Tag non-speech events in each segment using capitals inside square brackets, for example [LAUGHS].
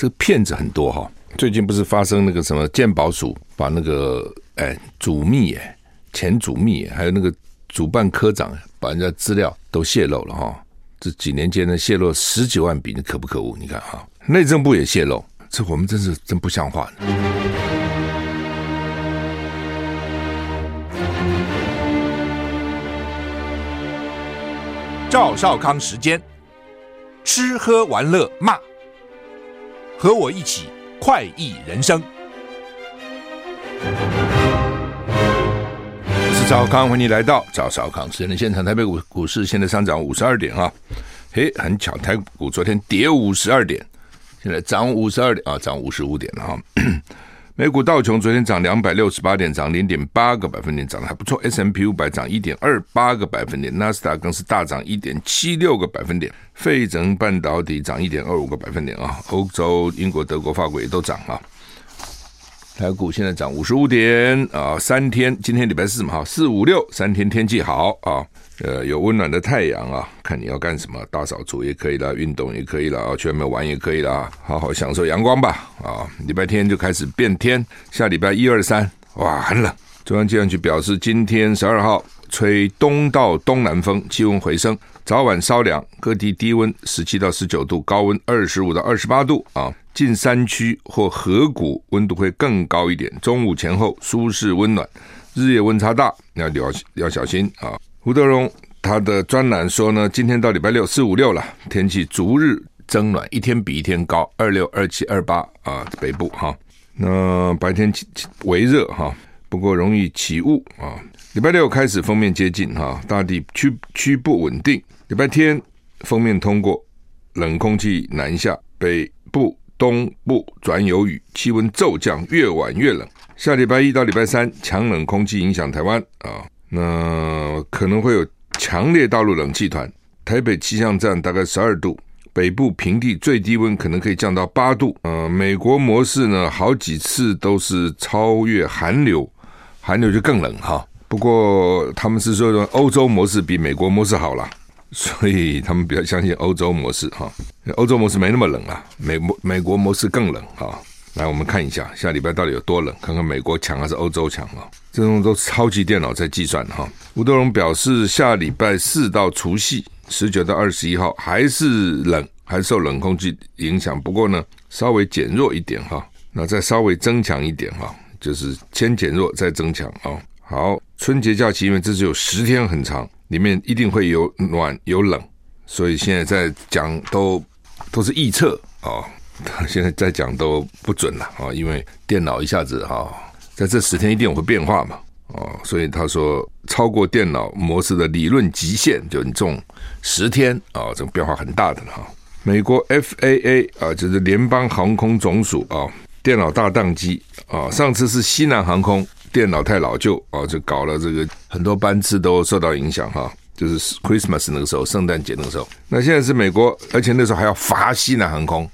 这个骗子很多哈。最近不是发生那个什么鉴宝署把那个哎主秘哎前主秘还有那个主办科长把人家资料都泄露了哈。这几年间呢泄露十几万笔，你可不可恶？你看哈，内政部也泄露，这我们真是真不像话。赵少康时间，吃喝玩乐骂，和我一起快意人生。我是赵康，欢迎你来到赵少康时间的现场。台北股股市现在上涨五十二点啊，嘿，很巧，台股昨天跌五十二点，现在涨五十二点啊，涨五十五点了啊。美股道琼昨天涨两百六十八点，涨零点八个百分点，涨得还不错。S M P 五百涨一点二八个百分点，纳斯达更是大涨一点七六个百分点。费城半导体涨一点二五个百分点啊。欧洲、英国、德国、法国也都涨啊。台股现在涨五十五点啊，三天，今天礼拜四嘛哈，四五六三天天气好啊。呃，有温暖的太阳啊，看你要干什么，大扫除也可以啦，运动也可以啦，去外面玩也可以啦，好好享受阳光吧。啊，礼拜天就开始变天，下礼拜一二三，哇，很冷。中央气象局表示，今天十二号吹东到东南风，气温回升，早晚稍凉，各地低温十七到十九度，高温二十五到二十八度啊。近山区或河谷温度会更高一点，中午前后舒适温暖，日夜温差大，要要要小心啊。胡德荣他的专栏说呢，今天到礼拜六四五六了，天气逐日增暖，一天比一天高，二六二七二八啊，北部哈，那白天微热哈，不过容易起雾啊。礼拜六开始封面接近哈，大地区区不稳定。礼拜天封面通过，冷空气南下，北部东部转有雨，气温骤降，越晚越冷。下礼拜一到礼拜三，强冷空气影响台湾啊。那可能会有强烈大陆冷气团，台北气象站大概十二度，北部平地最低温可能可以降到八度。呃，美国模式呢，好几次都是超越寒流，寒流就更冷哈。不过他们是说说欧洲模式比美国模式好啦，所以他们比较相信欧洲模式哈。欧洲模式没那么冷啊，美美美国模式更冷哈。来，我们看一下下礼拜到底有多冷，看看美国强还是欧洲强啊？这种都超级电脑在计算哈。吴德荣表示，下礼拜四到除夕，十九到二十一号还是冷，还受冷空气影响，不过呢，稍微减弱一点哈。那再稍微增强一点哈，就是先减弱再增强啊。好，春节假期因为这只有十天很长，里面一定会有暖有冷，所以现在在讲都都是预测啊。[LAUGHS] 现在在讲都不准了啊，因为电脑一下子哈，在这十天一定有会变化嘛，哦，所以他说超过电脑模式的理论极限，就你这种十天啊，这种变化很大的哈。美国 FAA 啊，就是联邦航空总署啊，电脑大宕机啊，上次是西南航空电脑太老旧啊，就搞了这个很多班次都受到影响哈，就是 Christmas 那个时候，圣诞节那个时候，那现在是美国，而且那时候还要罚西南航空。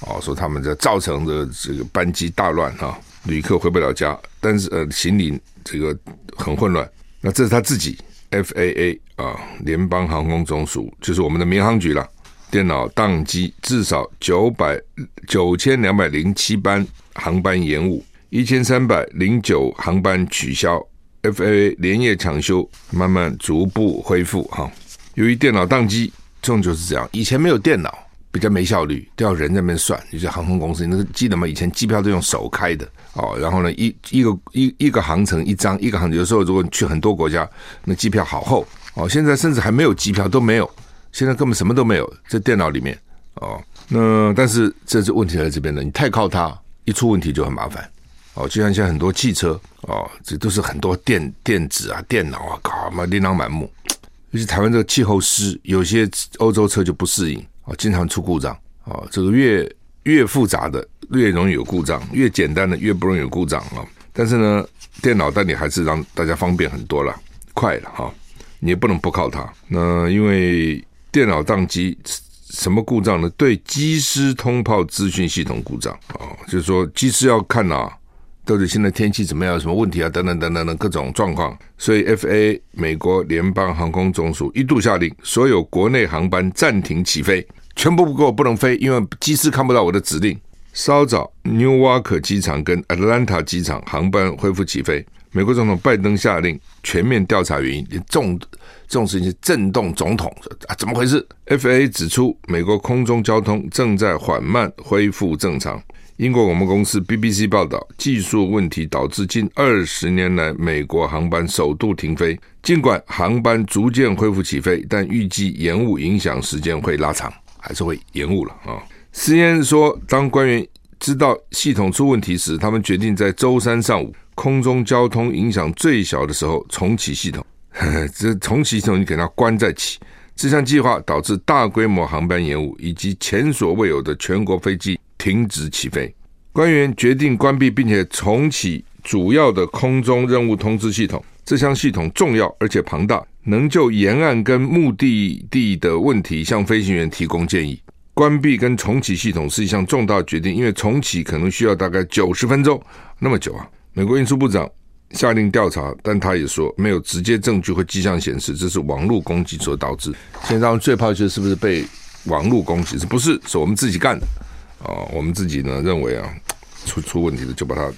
哦，说他们这造成的这个班机大乱哈，旅客回不了家，但是呃行李这个很混乱。那这是他自己 FAA 啊，联邦航空总署，就是我们的民航局了。电脑宕机，至少九百九千两百零七班航班延误，一千三百零九航班取消。FAA 连夜抢修，慢慢逐步恢复哈。由于电脑宕机，这种就是这样，以前没有电脑。比较没效率，都要人在那边算。你说航空公司，你那个记得吗？以前机票都用手开的哦。然后呢，一一个一一个航程一张，一个航程有时候如果你去很多国家，那机票好厚哦。现在甚至还没有机票都没有，现在根本什么都没有在电脑里面哦。那但是这是问题在这边的，你太靠它，一出问题就很麻烦哦。就像现在很多汽车哦，这都是很多电电子啊、电脑啊，搞嘛琳琅满目。尤其台湾这个气候湿，有些欧洲车就不适应。哦，经常出故障，哦，这个越越复杂的越容易有故障，越简单的越不容易有故障啊。但是呢，电脑但你还是让大家方便很多了，快了哈。你也不能不靠它。那因为电脑宕机，什么故障呢？对机师通报资讯系统故障啊，就是说机师要看啊。到底现在天气怎么样？有什么问题啊？等等等等的各种状况，所以，FA 美国联邦航空总署一度下令所有国内航班暂停起飞，全部不够不能飞，因为机师看不到我的指令，稍早，Newark 机场跟亚特兰大机场航班恢复起飞。美国总统拜登下令全面调查原因，连这种这种事情震动总统啊，怎么回事？FA 指出，美国空中交通正在缓慢恢复正常。英国广播公司 BBC 报道，技术问题导致近二十年来美国航班首度停飞。尽管航班逐渐恢复起飞，但预计延误影响时间会拉长，还是会延误了啊。，C N 说，当官员知道系统出问题时，他们决定在周三上午空中交通影响最小的时候重启系统。呵呵，这重启系统，你给它关再起。这项计划导致大规模航班延误，以及前所未有的全国飞机。停止起飞，官员决定关闭并且重启主要的空中任务通知系统。这项系统重要而且庞大，能就沿岸跟目的地的问题向飞行员提供建议。关闭跟重启系统是一项重大决定，因为重启可能需要大概九十分钟，那么久啊！美国运输部长下令调查，但他也说没有直接证据或迹象显示这是网络攻击所导致。现在最怕就是是不是被网络攻击？是不是？是我们自己干的。哦，我们自己呢认为啊，出出问题了就把它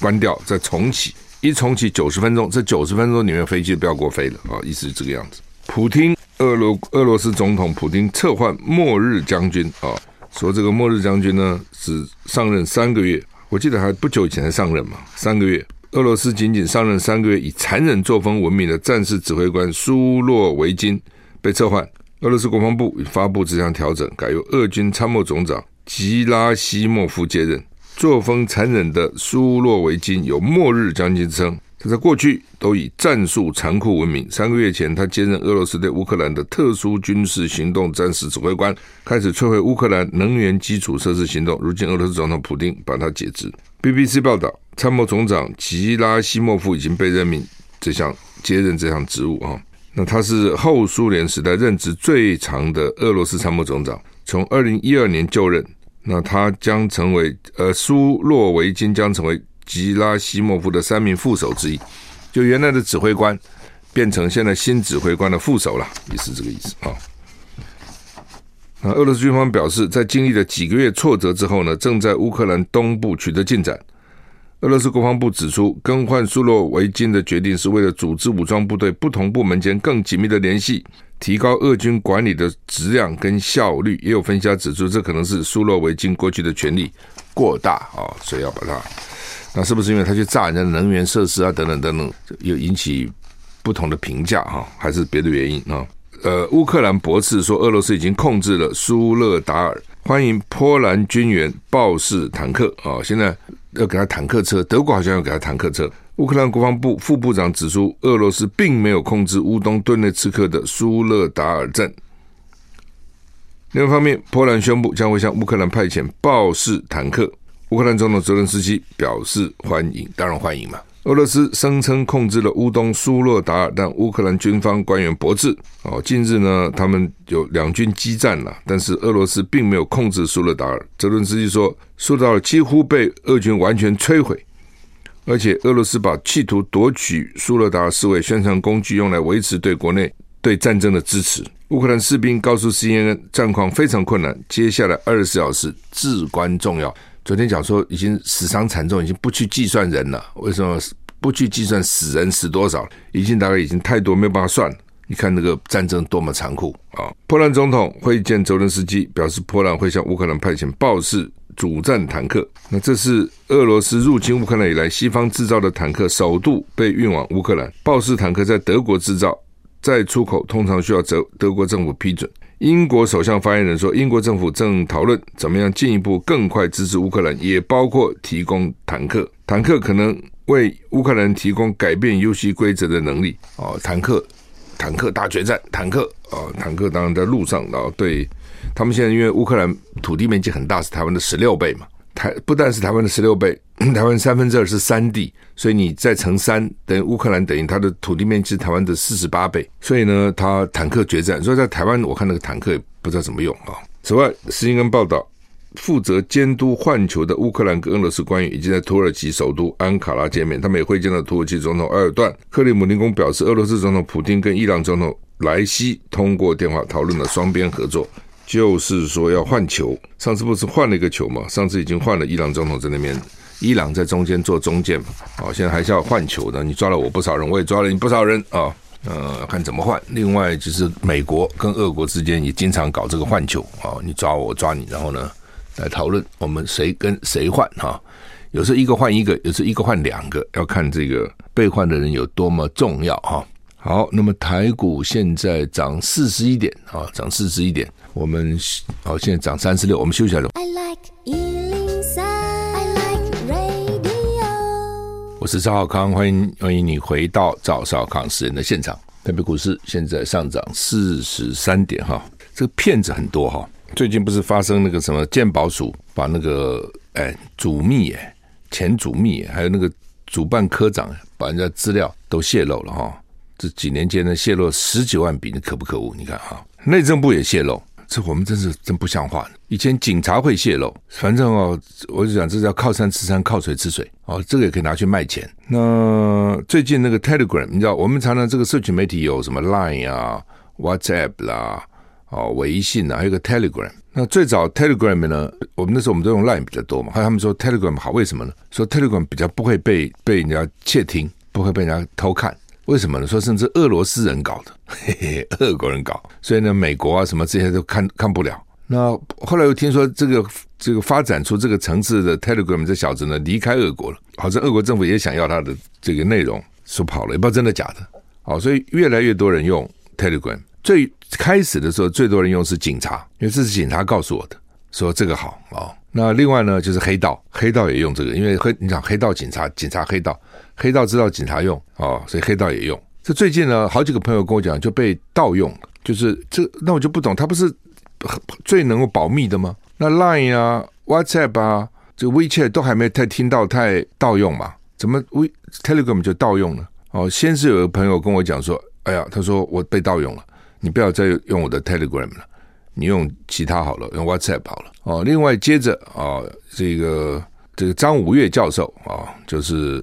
关掉，再重启。一重启九十分钟，这九十分钟里面飞机不要给我飞了啊！意思是这个样子。普京，俄罗俄罗斯总统普丁撤换末日将军啊，说这个末日将军呢只上任三个月，我记得还不久以前才上任嘛，三个月。俄罗斯仅仅上任三个月，以残忍作风闻名的战时指挥官苏洛维金被撤换。俄罗斯国防部已发布这项调整，改由俄军参谋总长。吉拉西莫夫接任，作风残忍的苏洛维金有“末日将军”之称。他在过去都以战术残酷闻名。三个月前，他接任俄罗斯对乌克兰的特殊军事行动战时指挥官，开始摧毁乌克兰能源基础设施行动。如今，俄罗斯总统普丁把他解职。BBC 报道，参谋总长吉拉西莫夫已经被任命这项接任这项职务啊。那他是后苏联时代任职最长的俄罗斯参谋总长。从二零一二年就任，那他将成为呃苏洛维金将成为吉拉西莫夫的三名副手之一，就原来的指挥官变成现在新指挥官的副手了，也是这个意思啊。那俄罗斯军方表示，在经历了几个月挫折之后呢，正在乌克兰东部取得进展。俄罗斯国防部指出，更换苏洛维金的决定是为了组织武装部队不同部门间更紧密的联系。提高俄军管理的质量跟效率，也有分析家指出，这可能是苏洛维金过去的权力过大啊，所以要把它。那是不是因为他去炸人家的能源设施啊，等等等等，又引起不同的评价哈，还是别的原因啊？呃，乌克兰驳斥说，俄罗斯已经控制了苏勒达尔，欢迎波兰军援豹式坦克啊，现在要给他坦克车，德国好像要给他坦克车。乌克兰国防部副部长指出，俄罗斯并没有控制乌东顿内茨克的苏勒达尔镇。另一方面，波兰宣布将会向乌克兰派遣豹式坦克。乌克兰总统泽连斯基表示欢迎，当然欢迎嘛。俄罗斯声称控制了乌东苏勒达尔，但乌克兰军方官员驳斥。哦，近日呢，他们有两军激战了，但是俄罗斯并没有控制苏勒达尔。泽伦斯基说，苏勒达尔几乎被俄军完全摧毁。而且俄罗斯把企图夺取苏勒达尔视为宣传工具，用来维持对国内对战争的支持。乌克兰士兵告诉 CNN，战况非常困难，接下来二十四小时至关重要。昨天讲说已经死伤惨重，已经不去计算人了。为什么不去计算死人死多少？已经大概已经太多，没有办法算了。你看那个战争多么残酷啊！波兰总统会见泽伦斯基，表示波兰会向乌克兰派遣豹式。主战坦克，那这是俄罗斯入侵乌克兰以来西方制造的坦克首度被运往乌克兰。豹式坦克在德国制造，再出口通常需要德德国政府批准。英国首相发言人说，英国政府正讨论怎么样进一步更快支持乌克兰，也包括提供坦克。坦克可能为乌克兰提供改变游戏规则的能力。哦，坦克，坦克大决战，坦克，哦，坦克当然在路上，然后对。他们现在因为乌克兰土地面积很大，是台湾的十六倍嘛。台不但是台湾的十六倍，[CLEARS THROAT] 台湾三分之二是山地，所以你再乘三，等于乌克兰等于它的土地面积是台湾的四十八倍。所以呢，它坦克决战。所以在台湾，我看那个坦克也不知道怎么用啊。此外，时间跟报道，负责监督换球的乌克兰跟俄罗斯官员已经在土耳其首都安卡拉见面，他们也会见到土耳其总统埃尔段。克里姆林宫表示，俄罗斯总统普丁跟伊朗总统莱西通过电话讨论了双边合作。就是说要换球。上次不是换了一个球吗？上次已经换了伊朗总统在那边，伊朗在中间做中间嘛。哦，现在还是要换球的。你抓了我不少人，我也抓了你不少人啊。呃，看怎么换。另外就是美国跟俄国之间也经常搞这个换球啊，你抓我，我抓你，然后呢来讨论我们谁跟谁换哈。有时候一个换一个，有时候一个换两个，要看这个被换的人有多么重要哈。好，那么台股现在涨四十一点啊，涨四十一点。我们好，现在涨三十六。我们休息一下。I like 103, I like radio。我是赵浩康，欢迎欢迎你回到赵少康私人的现场。台北股市现在上涨四十三点哈，这个骗子很多哈。最近不是发生那个什么鉴宝署把那个哎主秘哎前主秘还有那个主办科长把人家资料都泄露了哈。这几年间呢，泄露十几万笔，你可不可恶？你看哈，内政部也泄露，这我们真是真不像话。以前警察会泄露，反正哦，我就讲这叫靠山吃山，靠水吃水哦，这个也可以拿去卖钱。那最近那个 Telegram，你知道，我们常常这个社群媒体有什么 Line 啊、WhatsApp 啦、哦微信啊，还有个 Telegram。那最早 Telegram 呢，我们那时候我们都用 Line 比较多嘛，后来他们说 Telegram 好，为什么呢？说 Telegram 比较不会被被人家窃听，不会被人家偷看。为什么呢？说甚至俄罗斯人搞的，嘿嘿，俄国人搞，所以呢，美国啊什么这些都看看不了。那后来又听说这个这个发展出这个层次的 Telegram 这小子呢离开俄国了，好像俄国政府也想要他的这个内容，说跑了，也不知道真的假的。好，所以越来越多人用 Telegram。最开始的时候，最多人用是警察，因为这是警察告诉我的，说这个好啊。那另外呢，就是黑道，黑道也用这个，因为黑你讲黑道警察，警察黑道，黑道知道警察用哦，所以黑道也用。这最近呢，好几个朋友跟我讲，就被盗用，就是这，那我就不懂，他不是最能够保密的吗？那 Line 啊、WhatsApp 啊、这个 WeChat 都还没太听到太盗用嘛？怎么 We Telegram 就盗用了？哦，先是有个朋友跟我讲说，哎呀，他说我被盗用了，你不要再用我的 Telegram 了。你用其他好了，用 WhatsApp 好了哦。另外接着啊，这个这个张五岳教授啊，就是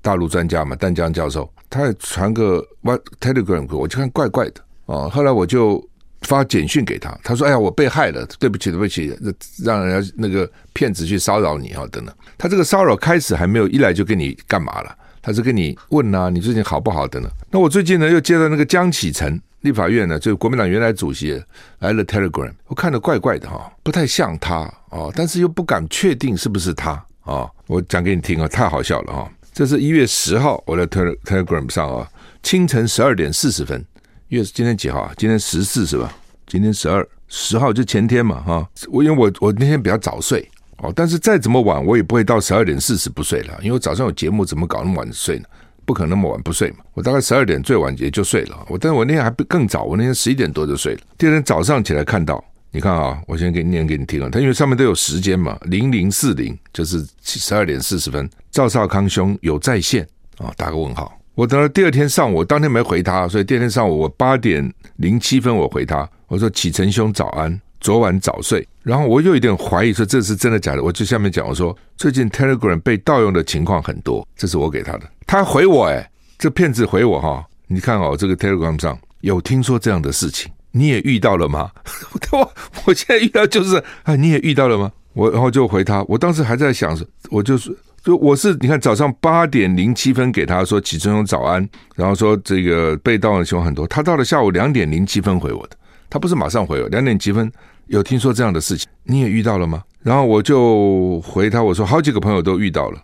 大陆专家嘛，淡江教授，他也传个 What Telegram 给我，我就看怪怪的哦。后来我就发简讯给他，他说：“哎呀，我被害了，对不起，对不起，让人家那个骗子去骚扰你啊，等等。”他这个骚扰开始还没有一来就跟你干嘛了，他是跟你问啊，你最近好不好等等。那我最近呢又接到那个江启臣。立法院呢，就国民党原来主席来了 Telegram，我看着怪怪的哈，不太像他哦，但是又不敢确定是不是他啊。我讲给你听啊，太好笑了哈。这是一月十号，我在 Telegram 上啊，清晨十二点四十分，一月今天几号啊？今天十四是吧？今天十二，十号就前天嘛哈。我因为我我那天比较早睡哦，但是再怎么晚我也不会到十二点四十不睡了，因为早上有节目，怎么搞那么晚睡呢？不可能那么晚不睡嘛，我大概十二点最晚也就睡了。我但是我那天还不更早，我那天十一点多就睡了。第二天早上起来看到，你看啊，我先给念给你听啊。他因为上面都有时间嘛，零零四零就是十二点四十分，赵少康兄有在线啊，打个问号。我等到第二天上午，我当天没回他，所以第二天上午我八点零七分我回他，我说启臣兄早安。昨晚早睡，然后我又有点怀疑说这是真的假的。我就下面讲我说最近 Telegram 被盗用的情况很多，这是我给他的。他回我哎，这骗子回我哈，你看哦，这个 Telegram 上有听说这样的事情，你也遇到了吗？[LAUGHS] 我我现在遇到就是啊，你也遇到了吗？我然后就回他，我当时还在想，我就是就我是你看早上八点零七分给他说启程早安，然后说这个被盗的情况很多，他到了下午两点零七分回我的。他不是马上回我，两点几分有听说这样的事情，你也遇到了吗？然后我就回他，我说好几个朋友都遇到了，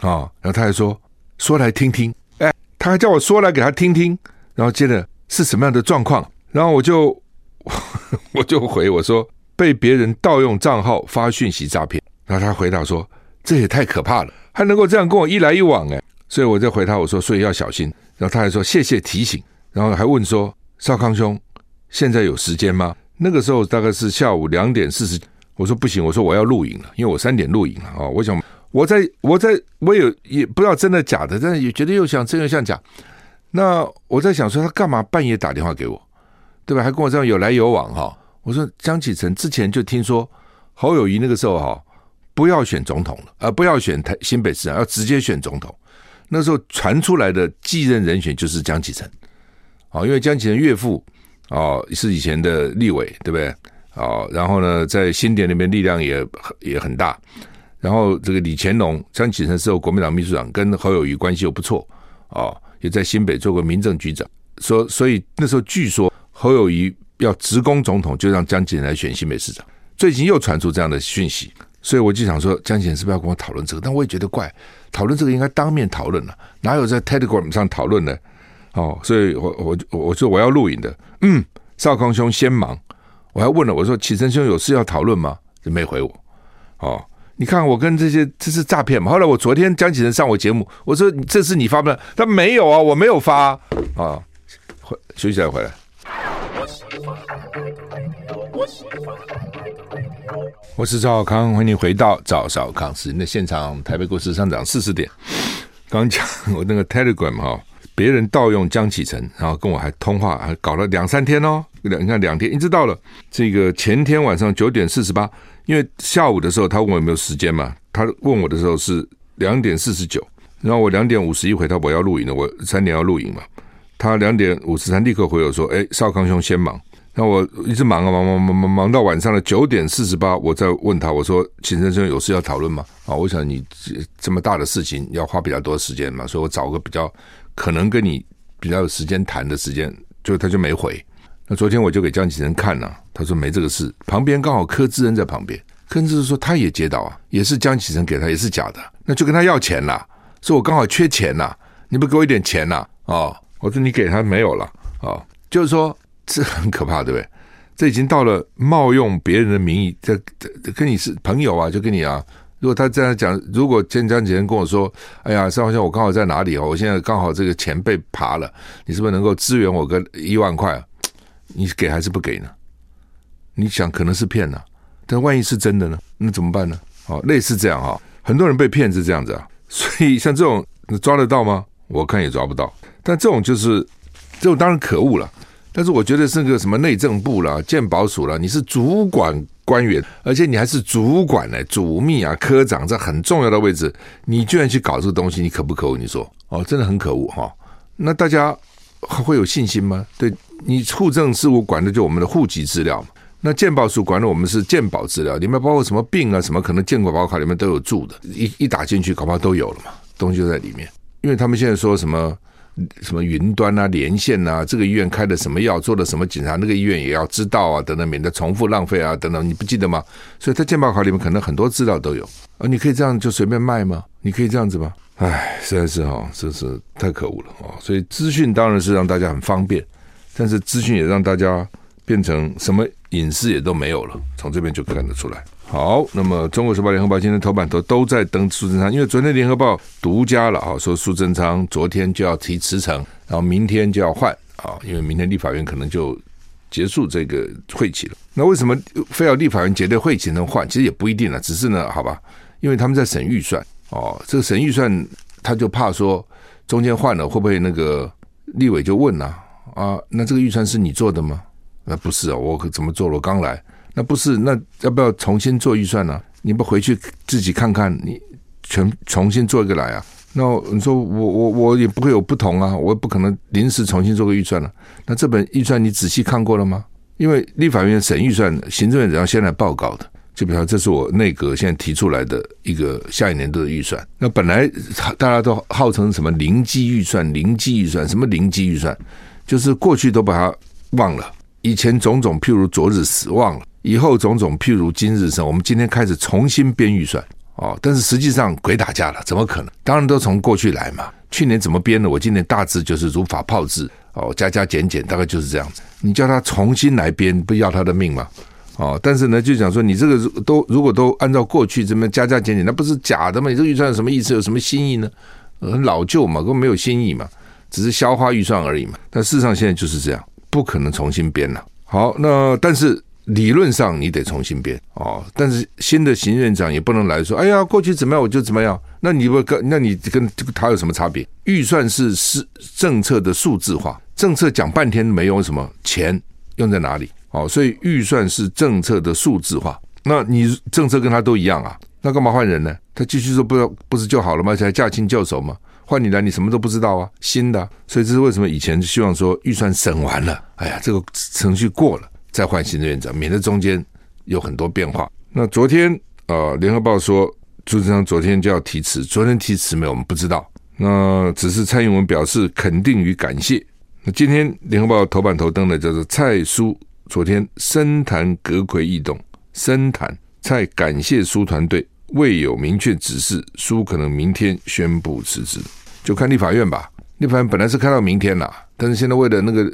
啊，然后他还说说来听听，哎，他还叫我说来给他听听，然后接着是什么样的状况？然后我就 [LAUGHS] 我就回我说被别人盗用账号发讯息诈骗，然后他回答说这也太可怕了，还能够这样跟我一来一往哎，所以我就回他我说所以要小心，然后他还说谢谢提醒，然后还问说少康兄。现在有时间吗？那个时候大概是下午两点四十，我说不行，我说我要录影了，因为我三点录影了啊。我想我在我在我有也不知道真的假的，但是也觉得又像真又像假。那我在想说他干嘛半夜打电话给我，对吧？还跟我这样有来有往哈。我说江启臣之前就听说侯友谊那个时候哈不要选总统了，而不要选台新北市长，要直接选总统。那时候传出来的继任人选就是江启臣，啊，因为江启臣岳父。哦，是以前的立委，对不对？哦，然后呢，在新店那边力量也也很大。然后这个李乾隆、江启臣时候国民党秘书长，跟侯友谊关系又不错，哦，也在新北做过民政局长。说，所以那时候据说侯友谊要直攻总统，就让江启臣来选新北市长。最近又传出这样的讯息，所以我就想说，江启臣是不是要跟我讨论这个？但我也觉得怪，讨论这个应该当面讨论了，哪有在 Telegram 上讨论呢？哦，所以我我我说我要录影的，嗯，少康兄先忙。我还问了，我说启臣兄有事要讨论吗？就没回我。哦，你看我跟这些这是诈骗嘛？后来我昨天江启仁上我节目，我说这是你发的，他没有啊，我没有发啊。回休息再回来。我是赵少康，欢迎回到赵少康时间的现场。台北股市上涨四十点。刚讲我那个 Telegram 哈、哦，别人盗用江启臣，然后跟我还通话，还搞了两三天哦。两你看两天，一直到了这个前天晚上九点四十八，因为下午的时候他问我有没有时间嘛，他问我的时候是两点四十九，然后我两点五十一回他我要录影了，我三点要录影嘛，他两点五十三立刻回我说，哎，少康兄先忙，那我一直忙啊忙忙忙忙忙到晚上的九点四十八，我再问他，我说启臣兄有事要讨论吗？啊，我想你这么大的事情要花比较多时间嘛，所以我找个比较可能跟你比较有时间谈的时间，就他就没回。那昨天我就给江启臣看了，他说没这个事。旁边刚好柯志恩在旁边，柯志恩说他也接到啊，也是江启臣给他，也是假的，那就跟他要钱了，说我刚好缺钱呐，你不给我一点钱呐？哦，我说你给他没有了，哦，就是说这很可怕，对不对？这已经到了冒用别人的名义，这这跟你是朋友啊，就跟你啊。如果他这样讲，如果前几天跟我说，哎呀，少康兄，我刚好在哪里哦，我现在刚好这个钱被扒了，你是不是能够支援我个一万块？你给还是不给呢？你想可能是骗呢，但万一是真的呢？那怎么办呢？哦，类似这样哈，很多人被骗是这样子啊。所以像这种你抓得到吗？我看也抓不到。但这种就是这种当然可恶了。但是我觉得是个什么内政部啦、鉴保署啦，你是主管官员，而且你还是主管呢，主秘啊、科长，这很重要的位置，你居然去搞这个东西，你可不可恶？你说哦，真的很可恶哈。那大家还会有信心吗？对。你户政事务管的就我们的户籍资料嘛，那鉴保署管的我们是鉴保资料，里面包括什么病啊，什么可能健保卡里面都有注的，一一打进去，恐怕都有了嘛，东西就在里面。因为他们现在说什么什么云端啊、连线啊，这个医院开的什么药，做了什么检查，那个医院也要知道啊，等等，免得重复浪费啊，等等，你不记得吗？所以在健保卡里面可能很多资料都有，啊你可以这样就随便卖吗？你可以这样子吗？唉，实在是哈，真是太可恶了啊！所以资讯当然是让大家很方便。但是资讯也让大家变成什么隐私也都没有了，从这边就看得出来。好，那么《中国时报》、《联合报》今天头版头都在登苏贞昌，因为昨天《联合报》独家了啊，说苏贞昌昨天就要提辞呈，然后明天就要换啊，因为明天立法院可能就结束这个会期了。那为什么非要立法院结对会期能换？其实也不一定了，只是呢，好吧，因为他们在审预算哦，这个审预算他就怕说中间换了会不会那个立委就问啊？啊，那这个预算是你做的吗？那不是啊，我可怎么做了？我刚来，那不是，那要不要重新做预算呢？你不回去自己看看，你全重新做一个来啊？那你说我我我也不会有不同啊，我也不可能临时重新做个预算了。那这本预算你仔细看过了吗？因为立法院审预算，行政院长要先来报告的。就比如，这是我内阁现在提出来的一个下一年度的预算。那本来大家都号称什么零基预算、零基预算，什么零基预算？就是过去都把它忘了，以前种种譬如昨日死忘了，以后种种譬如今日生。我们今天开始重新编预算哦，但是实际上鬼打架了，怎么可能？当然都从过去来嘛。去年怎么编的？我今年大致就是如法炮制哦，加加减减，大概就是这样子。你叫他重新来编，不要他的命吗？哦，但是呢，就讲说你这个都如果都按照过去这么加加减减，那不是假的吗？你这个预算有什么意思？有什么新意呢？很老旧嘛，根本没有新意嘛。只是消化预算而已嘛，但事实上现在就是这样，不可能重新编了。好，那但是理论上你得重新编哦。但是新的行政院长也不能来说，哎呀，过去怎么样我就怎么样。那你不跟那你跟他有什么差别？预算是是政策的数字化，政策讲半天没有什么钱用在哪里？哦，所以预算是政策的数字化。那你政策跟他都一样啊，那干嘛换人呢？他继续说不要不是就好了吗？才驾轻就熟吗？换你来，你什么都不知道啊，新的、所以这是为什么以前希望说预算审完了，哎呀，这个程序过了再换行政院长，免得中间有很多变化。那昨天呃，联合报说朱志昌昨天就要提辞，昨天提辞没有？我们不知道。那只是蔡英文表示肯定与感谢。那今天联合报头版头登的叫做蔡苏昨天深谈阁揆异动，深谈蔡感谢苏团队。未有明确指示，苏可能明天宣布辞职，就看立法院吧。立法院本来是看到明天了，但是现在为了那个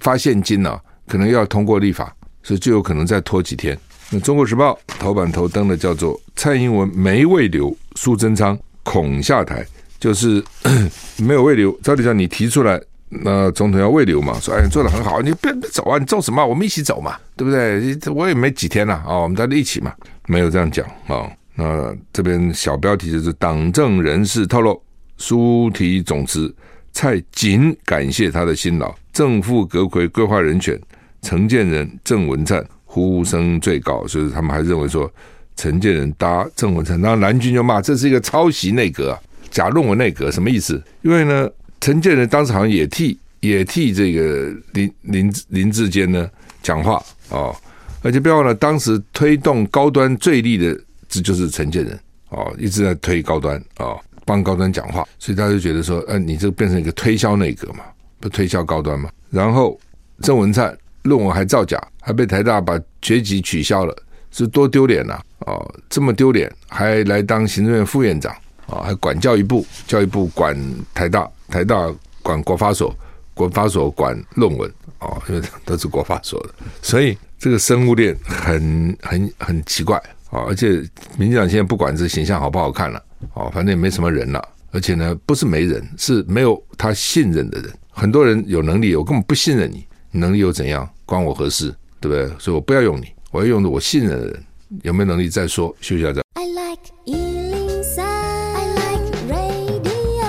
发现金呢、啊，可能要通过立法，所以就有可能再拖几天。那《中国时报》头版头登的叫做“蔡英文没慰留苏贞昌恐下台”，就是 [COUGHS] 没有慰留。照理讲，你提出来，那总统要慰留嘛，说哎，做得很好，你别别走啊，你走什么？我们一起走嘛，对不对？我也没几天了啊、我们大家一起嘛，没有这样讲啊。那这边小标题就是党政人士透露，苏提总辞，蔡仅感谢他的辛劳，正副阁揆规划人选陈建仁、郑文灿呼声最高，所以他们还认为说陈建仁搭郑文灿，然后蓝军就骂这是一个抄袭内阁啊，假论文内阁什么意思？因为呢，陈建仁当时好像也替也替这个林林林志坚呢讲话哦，而且不要忘了，当时推动高端最力的。这就是陈建仁哦，一直在推高端哦，帮高端讲话，所以大家就觉得说，嗯、你这个变成一个推销内阁嘛，不推销高端嘛？然后郑文灿论文还造假，还被台大把学籍取消了，是多丢脸呐！哦，这么丢脸，还来当行政院副院长啊、哦，还管教育部，教育部管台大，台大管国发所，国发所管论文哦，因为都是国发所的，所以这个生物链很很很奇怪。啊，而且民进党现在不管这形象好不好看了，哦，反正也没什么人了。而且呢，不是没人，是没有他信任的人。很多人有能力，我根本不信任你，你能力又怎样？关我何事？对不对？所以我不要用你，我要用的我信任的人。有没有能力再说？休息一下再。I like 103, I like radio。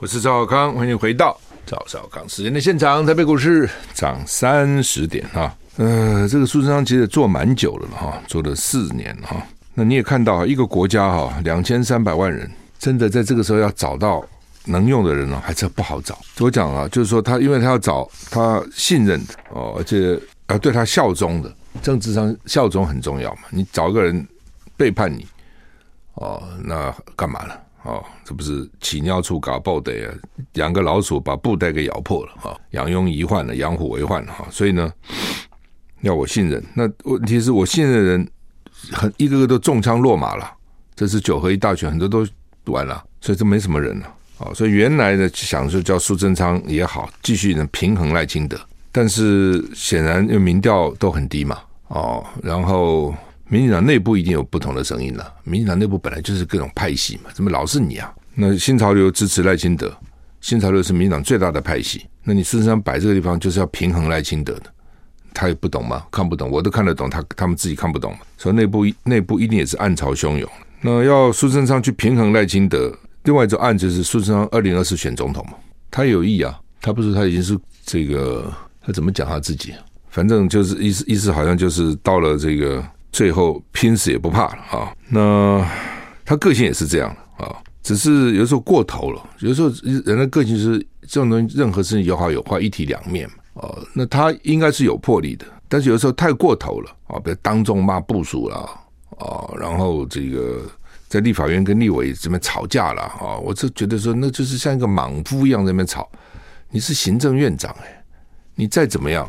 我是赵少康，欢迎回到赵少康时间的现场。台北股市涨三十点哈。呃，这个苏贞昌其实做蛮久了了哈，做了四年哈。那你也看到，一个国家哈，两千三百万人，真的在这个时候要找到能用的人呢，还是不好找。我讲啊，就是说他，因为他要找他信任的哦，而且要对他效忠的，政治上效忠很重要嘛。你找一个人背叛你哦，那干嘛了？哦，这不是起尿处搞爆的呀，养个老鼠把布袋给咬破了哈，养拥遗患了，养虎为患了哈，所以呢。要我信任，那问题是我信任的人很一个个都中枪落马了。这次九合一大选很多都完了，所以这没什么人了。哦所以原来的想说叫苏贞昌也好，继续能平衡赖清德，但是显然因为民调都很低嘛，哦，然后民进党内部一定有不同的声音了。民进党内部本来就是各种派系嘛，怎么老是你啊？那新潮流支持赖清德，新潮流是民进党最大的派系，那你苏贞昌摆这个地方就是要平衡赖清德的。他也不懂吗？看不懂，我都看得懂，他他们自己看不懂。所以内部内部一定也是暗潮汹涌。那要苏贞昌去平衡赖清德，另外一种案就是苏贞昌二零二四选总统嘛，他有意啊，他不是他已经是这个，他怎么讲他自己？反正就是意思意思好像就是到了这个最后拼死也不怕了啊。那他个性也是这样的啊，只是有时候过头了，有时候人的个性是这种东西，任何事情有好有坏，一体两面嘛。哦，那他应该是有魄力的，但是有时候太过头了啊，比如当众骂部属了啊，然后这个在立法院跟立委这边吵架了啊，我就觉得说，那就是像一个莽夫一样在那边吵。你是行政院长哎，你再怎么样，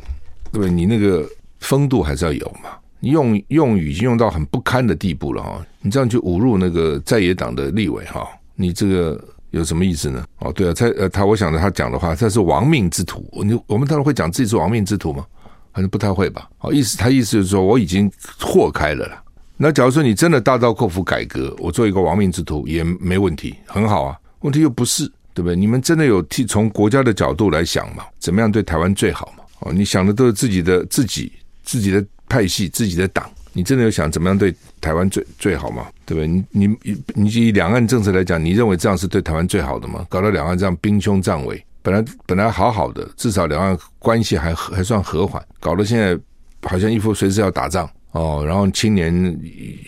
对不对？你那个风度还是要有嘛。你用用语已经用到很不堪的地步了哈，你这样去侮辱那个在野党的立委哈，你这个。有什么意思呢？哦，对啊，他呃，他我想着他讲的话，他是亡命之徒。你我们当然会讲自己是亡命之徒吗？好像不太会吧。哦，意思他意思就是说我已经祸开了啦。那假如说你真的大刀阔斧改革，我做一个亡命之徒也没问题，很好啊。问题又不是，对不对？你们真的有替从国家的角度来想嘛？怎么样对台湾最好嘛？哦，你想的都是自己的自己自己的派系自己的党。你真的有想怎么样对台湾最最好吗？对不对？你你你以两岸政策来讲，你认为这样是对台湾最好的吗？搞到两岸这样兵凶战危，本来本来好好的，至少两岸关系还还算和缓，搞得现在好像一副随时要打仗哦。然后青年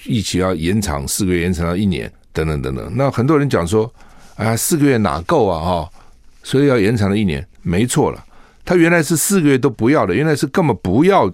一起要延长四个月，延长到一年，等等等等。那很多人讲说，啊，四个月哪够啊？哈，所以要延长了一年，没错了。他原来是四个月都不要的，原来是根本不要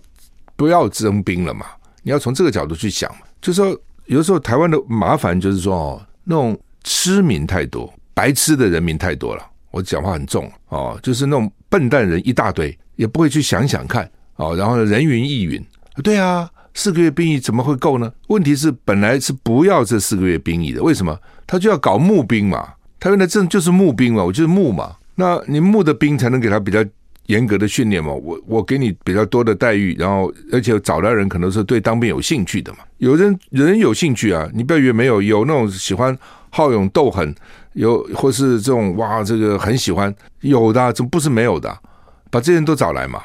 不要征兵了嘛。你要从这个角度去想，就是说有时候台湾的麻烦就是说哦，那种痴民太多，白痴的人民太多了。我讲话很重哦，就是那种笨蛋人一大堆，也不会去想想看哦，然后人云亦云。对啊。四个月兵役怎么会够呢？问题是本来是不要这四个月兵役的，为什么？他就要搞募兵嘛。他原来这就是募兵嘛，我就是募嘛。那你募的兵才能给他比较严格的训练嘛。我我给你比较多的待遇，然后而且找来人可能是对当兵有兴趣的嘛。有人人有兴趣啊，你不要以为没有，有那种喜欢好勇斗狠，有或是这种哇，这个很喜欢有的，怎么不是没有的？把这些人都找来嘛，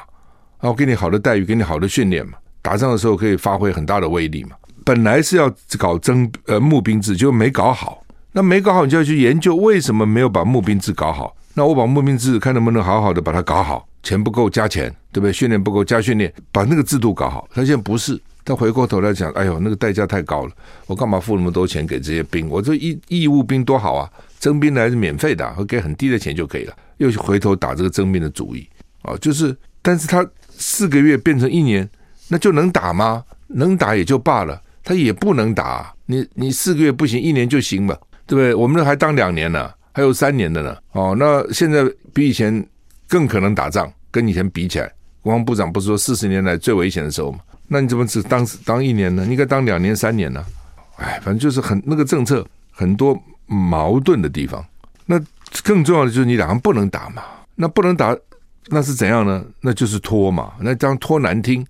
然后给你好的待遇，给你好的训练嘛。打仗的时候可以发挥很大的威力嘛？本来是要搞征呃募兵制，就没搞好。那没搞好，你就要去研究为什么没有把募兵制搞好。那我把募兵制看能不能好好的把它搞好。钱不够加钱，对不对？训练不够加训练，把那个制度搞好。他现在不是，他回过头来讲，哎呦，那个代价太高了，我干嘛付那么多钱给这些兵？我这义义务兵多好啊，征兵来是免费的，会给很低的钱就可以了。又回头打这个征兵的主意啊，就是，但是他四个月变成一年。那就能打吗？能打也就罢了，他也不能打。你你四个月不行，一年就行吧，对不对？我们这还当两年呢，还有三年的呢。哦，那现在比以前更可能打仗，跟以前比起来，国防部长不是说四十年来最危险的时候吗？那你怎么只当当一年呢？你应该当两年三年呢？哎，反正就是很那个政策很多矛盾的地方。那更重要的就是你两个不能打嘛，那不能打，那是怎样呢？那就是拖嘛。那这样拖难听。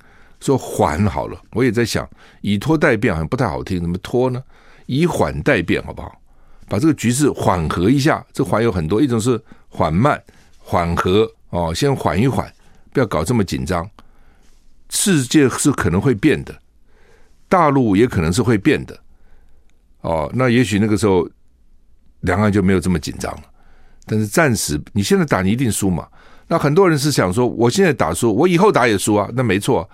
说缓好了，我也在想，以拖待变好像不太好听，怎么拖呢？以缓待变好不好？把这个局势缓和一下。这缓有很多，一种是缓慢、缓和哦，先缓一缓，不要搞这么紧张。世界是可能会变的，大陆也可能是会变的。哦，那也许那个时候两岸就没有这么紧张了。但是暂时，你现在打你一定输嘛？那很多人是想说，我现在打输，我以后打也输啊。那没错。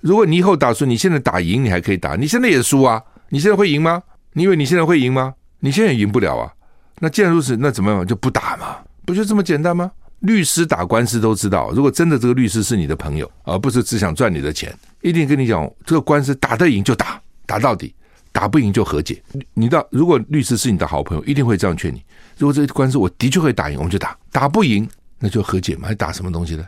如果你以后打输，你现在打赢，你还可以打。你现在也输啊，你现在会赢吗？你以为你现在会赢吗？你现在也赢不了啊。那既然如此，那怎么样？就不打嘛，不就这么简单吗？律师打官司都知道，如果真的这个律师是你的朋友，而不是只想赚你的钱，一定跟你讲，这个官司打得赢就打，打到底；打不赢就和解。你到如果律师是你的好朋友，一定会这样劝你。如果这个官司我的确会打赢，我们就打；打不赢，那就和解嘛。还打什么东西呢？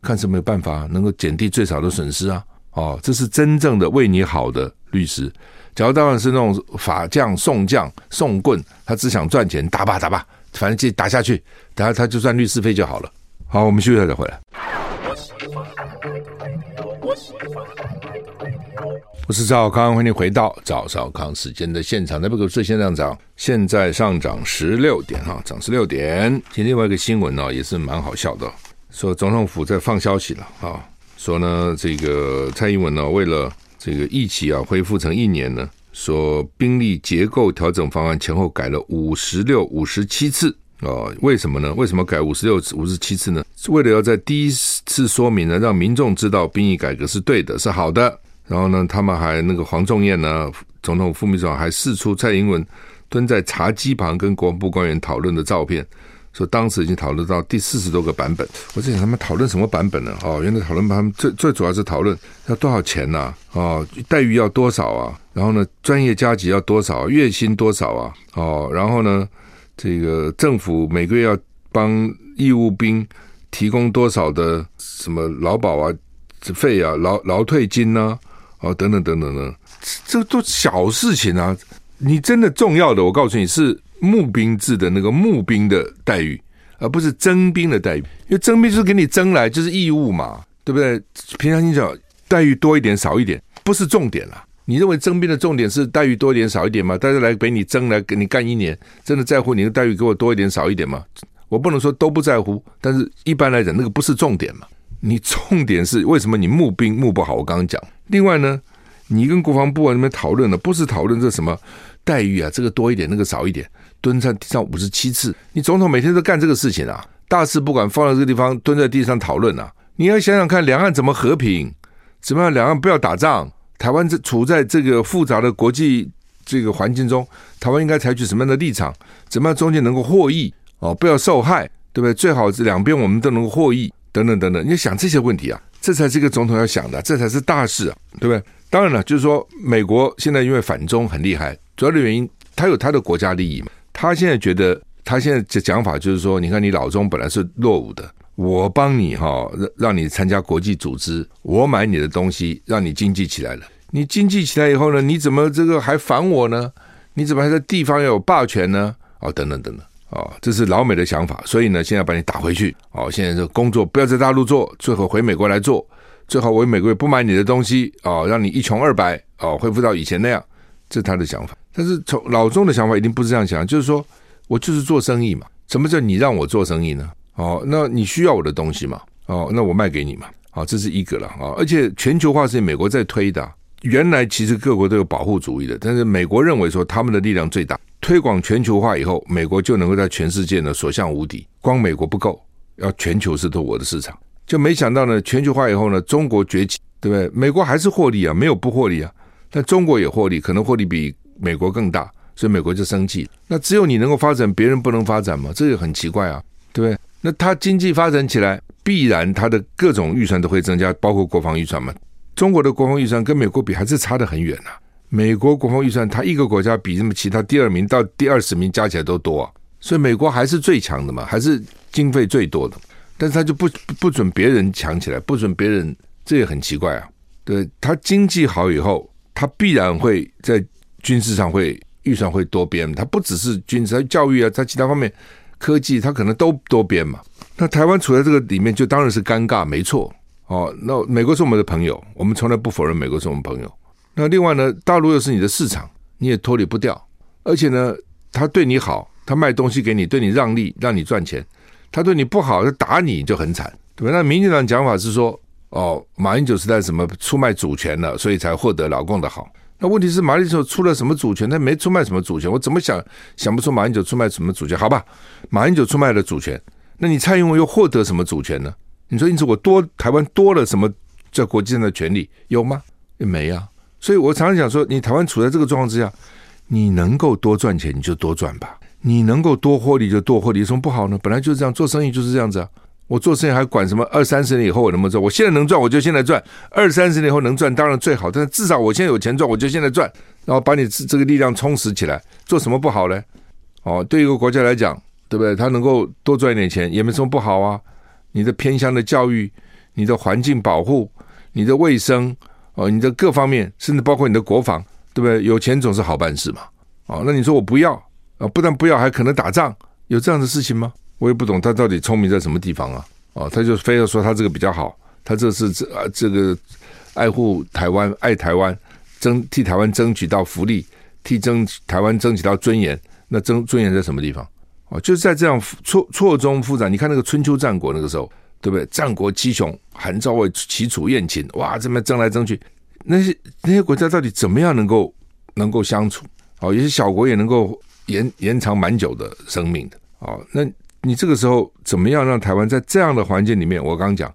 看是没有办法能够减低最少的损失啊。哦，这是真正的为你好的律师。假如当然是那种法将、宋将、宋棍，他只想赚钱，打吧打吧，反正就打下去，等下他就赚律师费就好了。好，我们休息一下再回来。我是赵康，欢迎回到赵少康时间的现场。那不，股市现上涨，现在上涨十六点哈，涨十六点。今天另外一个新闻呢，也是蛮好笑的，说总统府在放消息了啊。说呢，这个蔡英文呢，为了这个役期啊恢复成一年呢，说兵力结构调整方案前后改了五十六、五十七次啊、为什么呢？为什么改五十六、五十七次呢？是为了要在第一次说明呢，让民众知道兵役改革是对的、是好的。然后呢，他们还那个黄仲彦呢，总统副秘书长还试出蔡英文蹲在茶几旁跟国防部官员讨论的照片。说当时已经讨论到第四十多个版本，我在想他们讨论什么版本呢？哦，原来讨论他们最最主要是讨论要多少钱呐、哦，待遇要多少啊？然后呢，专业加级要多少？月薪多少啊？哦，然后呢，这个政府每个月要帮义务兵提供多少的什么劳保啊、费啊、劳劳退金呐、哦，等等等等等，这都小事情啊！你真的重要的，我告诉你是。募兵制的那个募兵的待遇，而不是征兵的待遇，因为征兵就是给你征来就是义务嘛，对不对？平常你讲待遇多一点少一点不是重点啦。你认为征兵的重点是待遇多一点少一点吗？大家来给你征来给你干一年，真的在乎你的待遇给我多一点少一点吗？我不能说都不在乎，但是一般来讲那个不是重点嘛。你重点是为什么你募兵募不好？我刚刚讲。另外呢，你跟国防部啊那边讨论的不是讨论这什么待遇啊，这个多一点那个少一点。蹲在地上五十七次，你总统每天都干这个事情啊？大事不管放在这个地方，蹲在地上讨论啊？你要想想看，两岸怎么和平？怎么样两岸不要打仗？台湾这处在这个复杂的国际这个环境中，台湾应该采取什么样的立场？怎么样中间能够获益？哦，不要受害，对不对？最好是两边我们都能够获益，等等等等。你要想这些问题啊，这才是一个总统要想的，这才是大事啊，对不对？当然了，就是说美国现在因为反中很厉害，主要的原因他有他的国家利益嘛。他现在觉得，他现在的讲法就是说，你看你老中本来是落伍的。我帮你哈，让让你参加国际组织，我买你的东西，让你经济起来了。你经济起来以后呢，你怎么这个还反我呢？你怎么还在地方要有霸权呢？哦，等等等等，哦，这是老美的想法。所以呢，现在把你打回去。哦，现在这工作不要在大陆做，最后回美国来做。最好回美国也不买你的东西。哦，让你一穷二白。哦，恢复到以前那样，这是他的想法。但是从老中的想法一定不是这样想，就是说我就是做生意嘛。什么叫你让我做生意呢？哦，那你需要我的东西嘛？哦，那我卖给你嘛？好，这是一个了啊。而且全球化是美国在推的。原来其实各国都有保护主义的，但是美国认为说他们的力量最大，推广全球化以后，美国就能够在全世界呢所向无敌。光美国不够，要全球是都我的市场。就没想到呢，全球化以后呢，中国崛起，对不对？美国还是获利啊，没有不获利啊。但中国也获利，可能获利比美国更大，所以美国就生气。那只有你能够发展，别人不能发展吗？这个很奇怪啊，对不对？那它经济发展起来，必然它的各种预算都会增加，包括国防预算嘛。中国的国防预算跟美国比还是差得很远呐。美国国防预算，它一个国家比什么其他第二名到第二十名加起来都多啊，所以美国还是最强的嘛，还是经费最多的。但是他就不不准别人强起来，不准别人，这也很奇怪啊。对，他经济好以后，他必然会在军事上会预算会多编，他不只是军事，他教育啊，在其他方面。科技，它可能都多边嘛。那台湾处在这个里面，就当然是尴尬，没错。哦，那美国是我们的朋友，我们从来不否认美国是我们朋友。那另外呢，大陆又是你的市场，你也脱离不掉。而且呢，他对你好，他卖东西给你，对你让利，让你赚钱。他对你不好，他打你就很惨，对吧？那民进党讲法是说，哦，马英九时代什么出卖主权了，所以才获得老共的好。那问题是马英九出了什么主权？他没出卖什么主权，我怎么想想不出马英九出卖什么主权？好吧，马英九出卖了主权，那你蔡英文又获得什么主权呢？你说因此我多台湾多了什么在国际上的权利有吗？也没啊。所以我常常讲说，你台湾处在这个状况之下，你能够多赚钱你就多赚吧，你能够多获利就多获利，有什么不好呢？本来就是这样，做生意就是这样子啊。我做生意还管什么二三十年以后我能不能赚？我现在能赚，我就现在赚；二三十年以后能赚，当然最好。但是至少我现在有钱赚，我就现在赚，然后把你这个力量充实起来，做什么不好呢？哦，对一个国家来讲，对不对？他能够多赚一点钱也没什么不好啊。你的偏乡的教育、你的环境保护、你的卫生哦，你的各方面，甚至包括你的国防，对不对？有钱总是好办事嘛。哦，那你说我不要啊？不但不要，还可能打仗，有这样的事情吗？我也不懂他到底聪明在什么地方啊？哦，他就非要说他这个比较好，他这是这啊这个爱护台湾、爱台湾，争替台湾争取到福利，替争台湾争取到尊严。那争尊严在什么地方？哦，就是在这样错错综复杂。你看那个春秋战国那个时候，对不对？战国七雄，韩赵魏齐楚燕秦，哇，这么争来争去，那些那些国家到底怎么样能够能够相处？哦，有些小国也能够延延长蛮久的生命的。哦，那。你这个时候怎么样让台湾在这样的环境里面？我刚刚讲，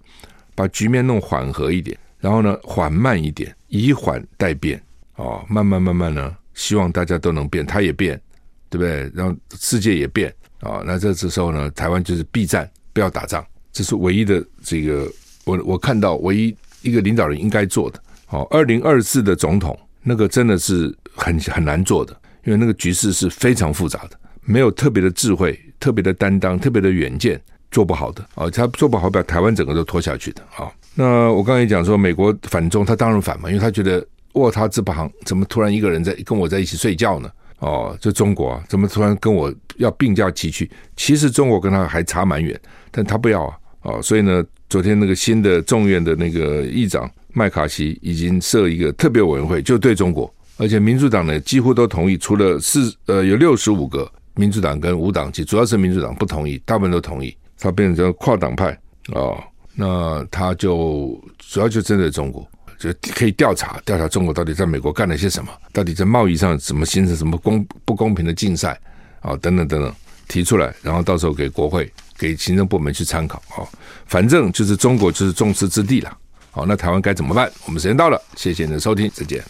把局面弄缓和一点，然后呢，缓慢一点，以缓待变，哦，慢慢慢慢呢，希望大家都能变，他也变，对不对？让世界也变啊、哦！那这时候呢，台湾就是避战，不要打仗，这是唯一的这个我我看到唯一一个领导人应该做的。哦，二零二四的总统那个真的是很很难做的，因为那个局势是非常复杂的，没有特别的智慧。特别的担当，特别的远见，做不好的啊！他做不好，把台湾整个都拖下去的啊！那我刚才讲说，美国反中，他当然反嘛，因为他觉得卧他这旁怎么突然一个人在跟我在一起睡觉呢？哦，就中国啊，怎么突然跟我要并驾齐驱？其实中国跟他还差蛮远，但他不要啊！哦，所以呢，昨天那个新的众院的那个议长麦卡锡已经设一个特别委员会，就对中国，而且民主党呢几乎都同意，除了四呃有六十五个。民主党跟无党籍，主要是民主党不同意，大部分都同意，他变成跨党派、哦。那他就主要就针对中国，就可以调查调查中国到底在美国干了些什么，到底在贸易上怎么形成什么公不公平的竞赛啊、等等等等，提出来，然后到时候给国会、给行政部门去参考啊、哦。反正就是中国就是众矢之的了。好，那台湾该怎么办？我们时间到了，谢谢你的收听，再见。